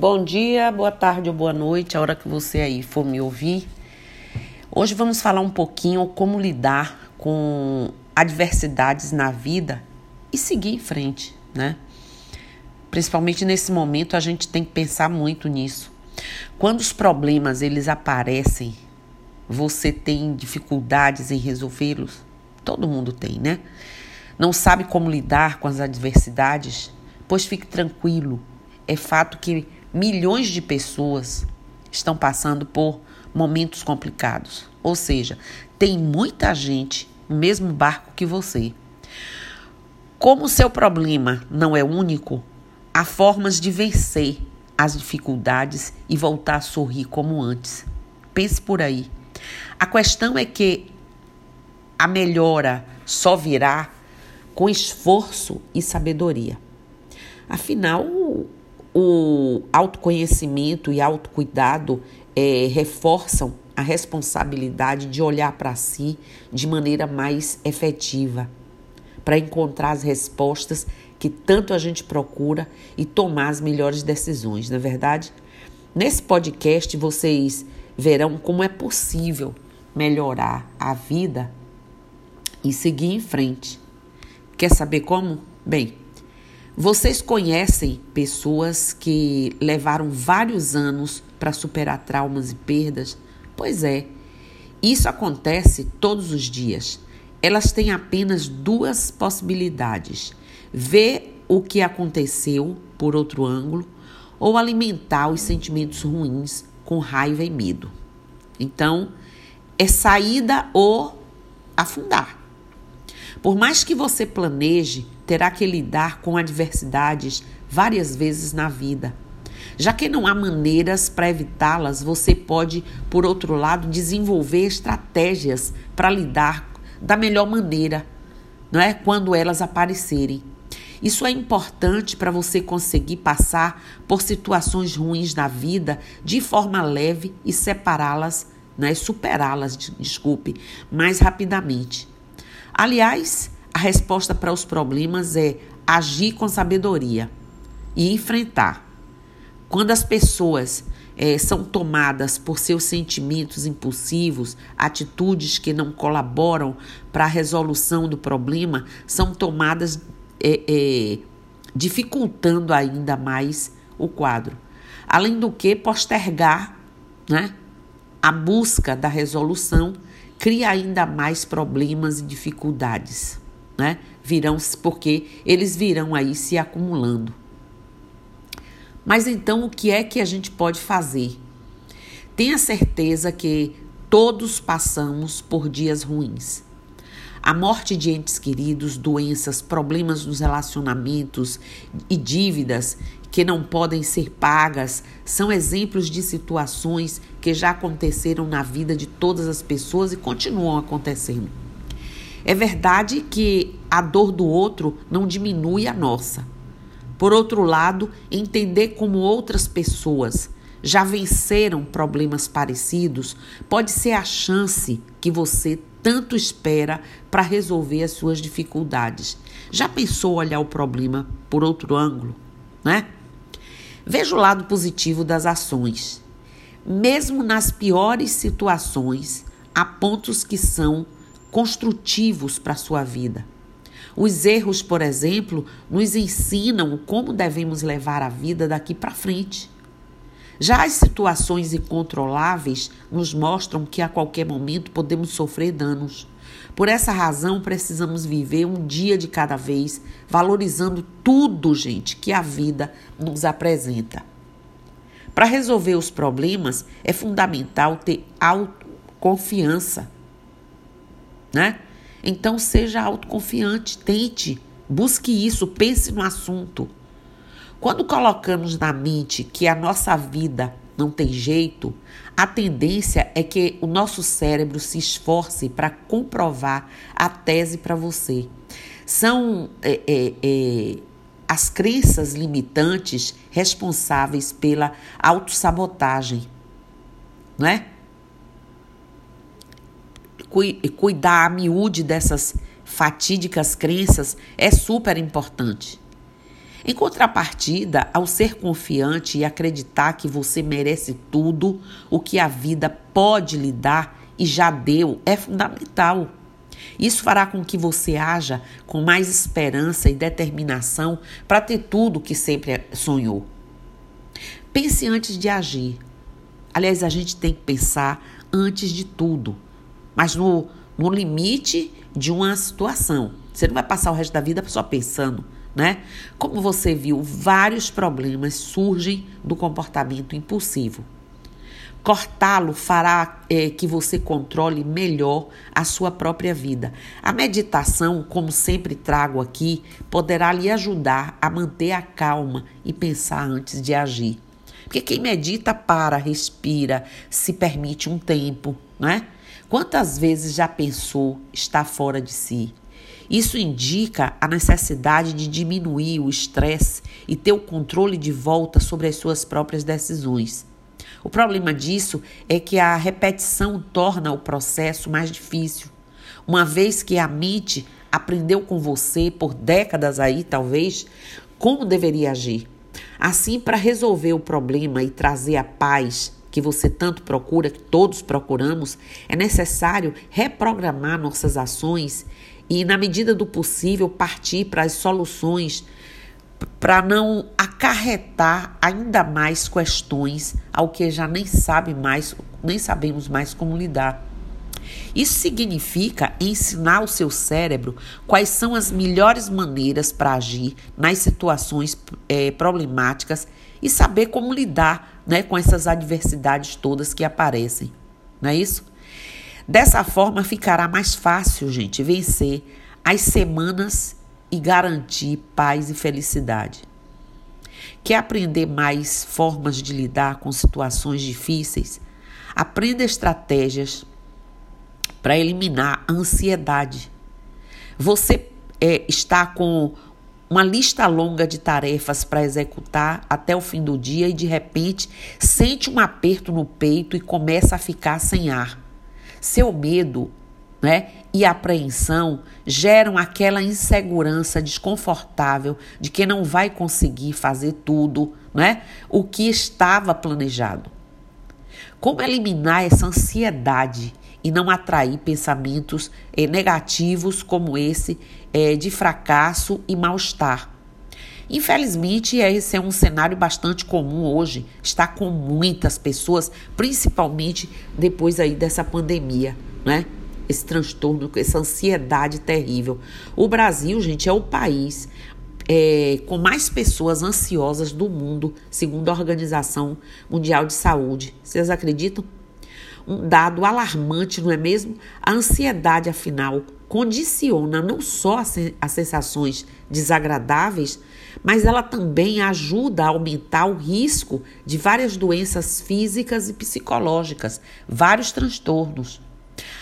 Bom dia, boa tarde ou boa noite, a hora que você aí for me ouvir. Hoje vamos falar um pouquinho como lidar com adversidades na vida e seguir em frente, né? Principalmente nesse momento a gente tem que pensar muito nisso. Quando os problemas eles aparecem, você tem dificuldades em resolvê-los? Todo mundo tem, né? Não sabe como lidar com as adversidades? Pois fique tranquilo. É fato que milhões de pessoas estão passando por momentos complicados. Ou seja, tem muita gente no mesmo barco que você. Como o seu problema não é único, há formas de vencer as dificuldades e voltar a sorrir como antes. Pense por aí. A questão é que a melhora só virá com esforço e sabedoria. Afinal, o autoconhecimento e autocuidado é, reforçam a responsabilidade de olhar para si de maneira mais efetiva, para encontrar as respostas que tanto a gente procura e tomar as melhores decisões, não é verdade? Nesse podcast vocês verão como é possível melhorar a vida e seguir em frente. Quer saber como? Bem, vocês conhecem pessoas que levaram vários anos para superar traumas e perdas? Pois é, isso acontece todos os dias. Elas têm apenas duas possibilidades: ver o que aconteceu por outro ângulo ou alimentar os sentimentos ruins com raiva e medo. Então, é saída ou afundar. Por mais que você planeje, terá que lidar com adversidades várias vezes na vida. Já que não há maneiras para evitá-las, você pode, por outro lado, desenvolver estratégias para lidar da melhor maneira, não é? Quando elas aparecerem. Isso é importante para você conseguir passar por situações ruins na vida de forma leve e separá-las, né? superá-las, desculpe, mais rapidamente. Aliás, a resposta para os problemas é agir com sabedoria e enfrentar. Quando as pessoas é, são tomadas por seus sentimentos impulsivos, atitudes que não colaboram para a resolução do problema, são tomadas é, é, dificultando ainda mais o quadro. Além do que, postergar né, a busca da resolução cria ainda mais problemas e dificuldades, né? Virão porque eles virão aí se acumulando. Mas então o que é que a gente pode fazer? Tenha certeza que todos passamos por dias ruins. A morte de entes queridos, doenças, problemas nos relacionamentos e dívidas que não podem ser pagas são exemplos de situações que já aconteceram na vida de todas as pessoas e continuam acontecendo. É verdade que a dor do outro não diminui a nossa. Por outro lado, entender como outras pessoas já venceram problemas parecidos pode ser a chance que você tanto espera para resolver as suas dificuldades. Já pensou olhar o problema por outro ângulo, né? Veja o lado positivo das ações. Mesmo nas piores situações, há pontos que são construtivos para a sua vida. Os erros, por exemplo, nos ensinam como devemos levar a vida daqui para frente. Já as situações incontroláveis nos mostram que a qualquer momento podemos sofrer danos. Por essa razão, precisamos viver um dia de cada vez, valorizando tudo, gente, que a vida nos apresenta. Para resolver os problemas, é fundamental ter autoconfiança, né? Então, seja autoconfiante, tente, busque isso, pense no assunto. Quando colocamos na mente que a nossa vida não tem jeito, a tendência é que o nosso cérebro se esforce para comprovar a tese para você. São é, é, é, as crenças limitantes responsáveis pela autossabotagem, não é? Cuidar a miúde dessas fatídicas crenças é super importante. Em contrapartida, ao ser confiante e acreditar que você merece tudo o que a vida pode lhe dar e já deu, é fundamental. Isso fará com que você haja com mais esperança e determinação para ter tudo o que sempre sonhou. Pense antes de agir. Aliás, a gente tem que pensar antes de tudo, mas no, no limite de uma situação. Você não vai passar o resto da vida só pensando, né? Como você viu, vários problemas surgem do comportamento impulsivo. Cortá-lo fará é, que você controle melhor a sua própria vida. A meditação, como sempre trago aqui, poderá lhe ajudar a manter a calma e pensar antes de agir. Porque quem medita para, respira, se permite um tempo, né? Quantas vezes já pensou estar fora de si? Isso indica a necessidade de diminuir o estresse e ter o controle de volta sobre as suas próprias decisões. O problema disso é que a repetição torna o processo mais difícil, uma vez que a mente aprendeu com você por décadas aí, talvez, como deveria agir. Assim, para resolver o problema e trazer a paz que você tanto procura, que todos procuramos, é necessário reprogramar nossas ações e, na medida do possível, partir para as soluções para não acarretar ainda mais questões ao que já nem sabe mais, nem sabemos mais como lidar. Isso significa ensinar o seu cérebro quais são as melhores maneiras para agir nas situações é, problemáticas e saber como lidar né, com essas adversidades todas que aparecem. Não é isso? Dessa forma ficará mais fácil, gente, vencer as semanas e garantir paz e felicidade. Quer aprender mais formas de lidar com situações difíceis? Aprenda estratégias para eliminar a ansiedade. Você é, está com uma lista longa de tarefas para executar até o fim do dia e de repente sente um aperto no peito e começa a ficar sem ar. Seu medo né, e apreensão geram aquela insegurança desconfortável de que não vai conseguir fazer tudo, né, o que estava planejado. Como eliminar essa ansiedade e não atrair pensamentos eh, negativos como esse eh, de fracasso e mal-estar? Infelizmente, esse é um cenário bastante comum hoje, está com muitas pessoas, principalmente depois aí dessa pandemia, né? Esse transtorno, essa ansiedade terrível. O Brasil, gente, é o país é, com mais pessoas ansiosas do mundo, segundo a Organização Mundial de Saúde. Vocês acreditam? Um dado alarmante, não é mesmo? A ansiedade, afinal, condiciona não só as sensações desagradáveis, mas ela também ajuda a aumentar o risco de várias doenças físicas e psicológicas, vários transtornos.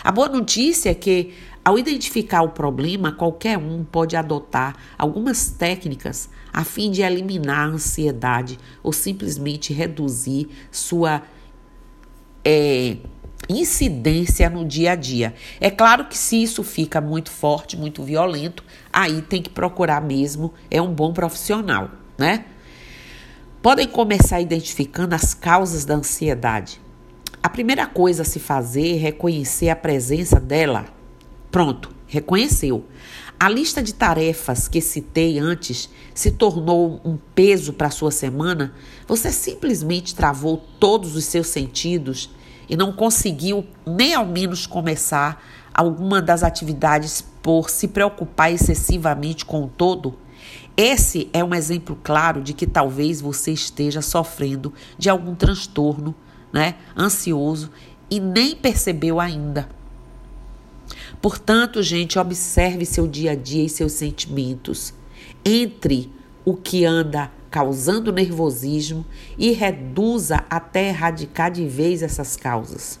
A boa notícia é que, ao identificar o problema, qualquer um pode adotar algumas técnicas a fim de eliminar a ansiedade ou simplesmente reduzir sua é, incidência no dia a dia. É claro que se isso fica muito forte, muito violento, aí tem que procurar mesmo, é um bom profissional, né? Podem começar identificando as causas da ansiedade. A primeira coisa a se fazer é reconhecer a presença dela. Pronto, reconheceu. A lista de tarefas que citei antes se tornou um peso para sua semana? Você simplesmente travou todos os seus sentidos e não conseguiu nem ao menos começar alguma das atividades por se preocupar excessivamente com o todo? Esse é um exemplo claro de que talvez você esteja sofrendo de algum transtorno né, ansioso e nem percebeu ainda. Portanto, gente, observe seu dia a dia e seus sentimentos. Entre o que anda causando nervosismo e reduza até erradicar de vez essas causas.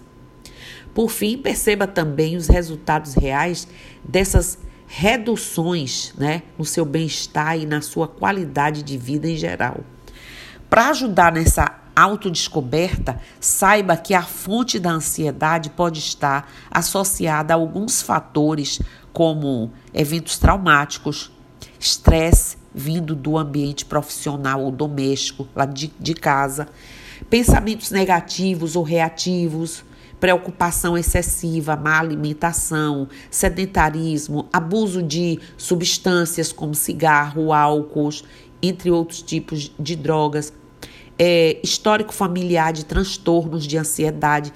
Por fim, perceba também os resultados reais dessas reduções né, no seu bem-estar e na sua qualidade de vida em geral. Para ajudar nessa autodescoberta, saiba que a fonte da ansiedade pode estar associada a alguns fatores, como eventos traumáticos, estresse vindo do ambiente profissional ou doméstico, lá de, de casa, pensamentos negativos ou reativos, preocupação excessiva, má alimentação, sedentarismo, abuso de substâncias como cigarro, álcool, entre outros tipos de drogas, é, histórico familiar de transtornos de ansiedade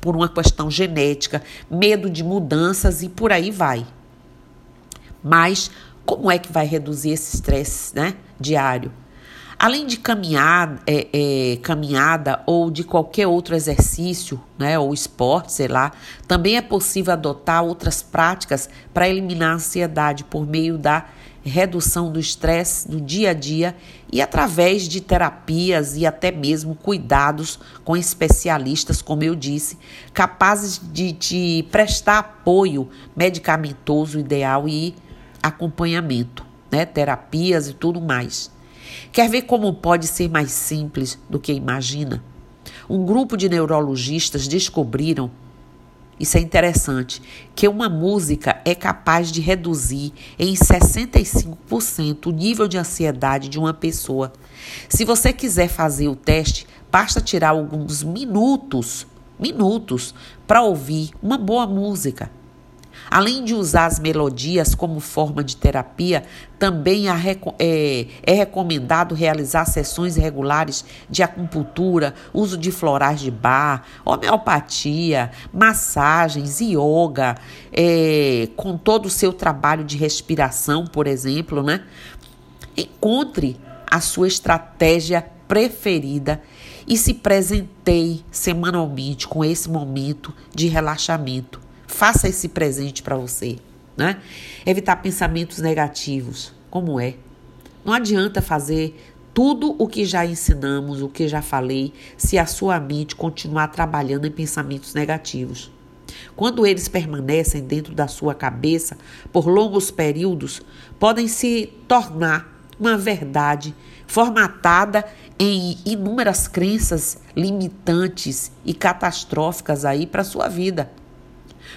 por uma questão genética, medo de mudanças e por aí vai. Mas como é que vai reduzir esse estresse né, diário? Além de caminhar, é, é, caminhada ou de qualquer outro exercício, né, ou esporte, sei lá, também é possível adotar outras práticas para eliminar a ansiedade por meio da redução do estresse no dia a dia e através de terapias e até mesmo cuidados com especialistas, como eu disse, capazes de te prestar apoio medicamentoso ideal e acompanhamento, né, terapias e tudo mais. Quer ver como pode ser mais simples do que imagina? Um grupo de neurologistas descobriram, isso é interessante, que uma música é capaz de reduzir em 65% o nível de ansiedade de uma pessoa. Se você quiser fazer o teste, basta tirar alguns minutos, minutos, para ouvir uma boa música. Além de usar as melodias como forma de terapia, também é, é recomendado realizar sessões regulares de acupuntura, uso de florais de bar, homeopatia, massagens, yoga, é, com todo o seu trabalho de respiração, por exemplo, né? Encontre a sua estratégia preferida e se presenteie semanalmente com esse momento de relaxamento. Faça esse presente para você, né? Evitar pensamentos negativos, como é. Não adianta fazer tudo o que já ensinamos, o que já falei, se a sua mente continuar trabalhando em pensamentos negativos. Quando eles permanecem dentro da sua cabeça por longos períodos, podem se tornar uma verdade formatada em inúmeras crenças limitantes e catastróficas aí para sua vida.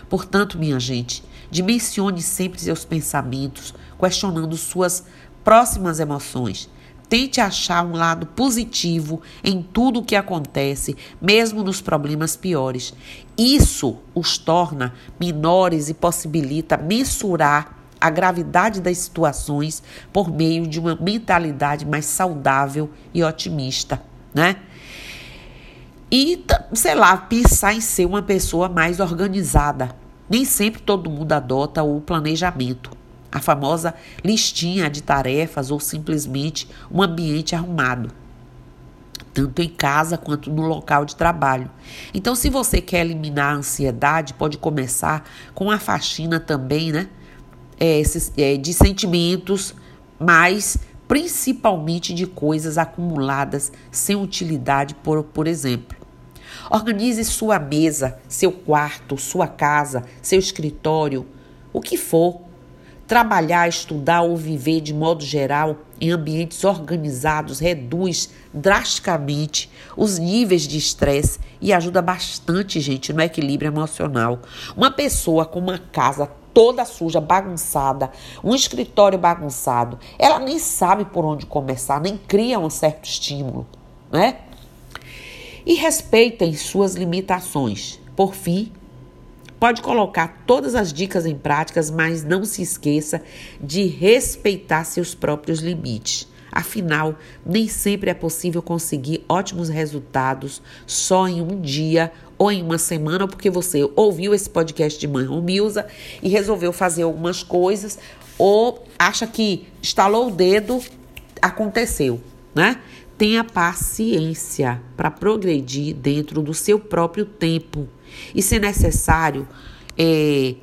Portanto, minha gente, dimensione sempre seus pensamentos, questionando suas próximas emoções. Tente achar um lado positivo em tudo o que acontece, mesmo nos problemas piores. Isso os torna menores e possibilita mensurar a gravidade das situações por meio de uma mentalidade mais saudável e otimista, né? E, sei lá, pensar em ser uma pessoa mais organizada. Nem sempre todo mundo adota o planejamento, a famosa listinha de tarefas ou simplesmente um ambiente arrumado, tanto em casa quanto no local de trabalho. Então, se você quer eliminar a ansiedade, pode começar com a faxina também, né? É, é, de sentimentos, mas principalmente de coisas acumuladas sem utilidade, por, por exemplo. Organize sua mesa, seu quarto, sua casa, seu escritório, o que for. Trabalhar, estudar ou viver de modo geral em ambientes organizados reduz drasticamente os níveis de estresse e ajuda bastante, gente, no equilíbrio emocional. Uma pessoa com uma casa toda suja, bagunçada, um escritório bagunçado, ela nem sabe por onde começar, nem cria um certo estímulo, né? E respeitem suas limitações. Por fim, pode colocar todas as dicas em práticas, mas não se esqueça de respeitar seus próprios limites. Afinal, nem sempre é possível conseguir ótimos resultados só em um dia ou em uma semana, porque você ouviu esse podcast de Mãe Romilza e resolveu fazer algumas coisas, ou acha que estalou o dedo, aconteceu, né? Tenha paciência para progredir dentro do seu próprio tempo. E, se necessário, é,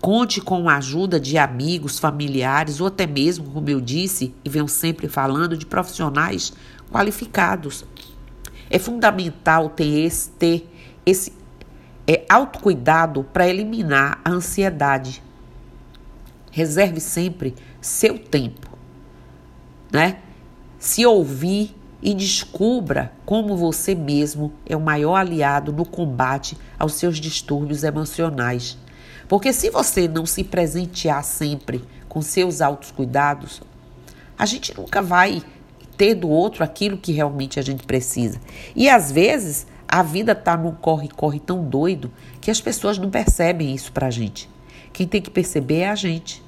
conte com a ajuda de amigos, familiares ou até mesmo, como eu disse e venho sempre falando, de profissionais qualificados. É fundamental ter esse, ter esse é, autocuidado para eliminar a ansiedade. Reserve sempre seu tempo, né? Se ouvir e descubra como você mesmo é o maior aliado no combate aos seus distúrbios emocionais. Porque se você não se presentear sempre com seus altos cuidados, a gente nunca vai ter do outro aquilo que realmente a gente precisa. E às vezes a vida tá num corre-corre tão doido que as pessoas não percebem isso pra gente. Quem tem que perceber é a gente.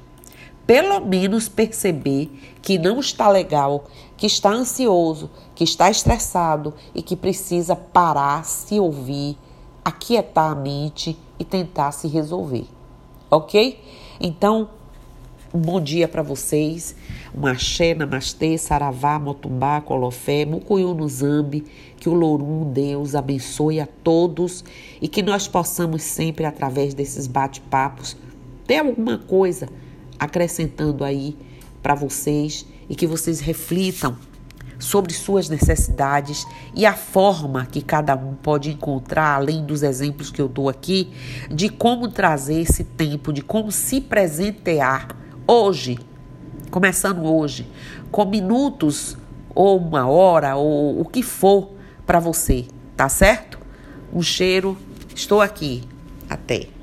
Pelo menos perceber que não está legal, que está ansioso, que está estressado e que precisa parar, se ouvir, aquietar a mente e tentar se resolver. Ok? Então, um bom dia para vocês. Um axé, namastê, saravá, motumbá, colofé, mucuyu no zambi. Que o Lorum, Deus, abençoe a todos e que nós possamos sempre, através desses bate-papos, ter alguma coisa acrescentando aí para vocês e que vocês reflitam sobre suas necessidades e a forma que cada um pode encontrar, além dos exemplos que eu dou aqui, de como trazer esse tempo, de como se presentear hoje, começando hoje, com minutos ou uma hora ou o que for para você, tá certo? Um cheiro, estou aqui. Até.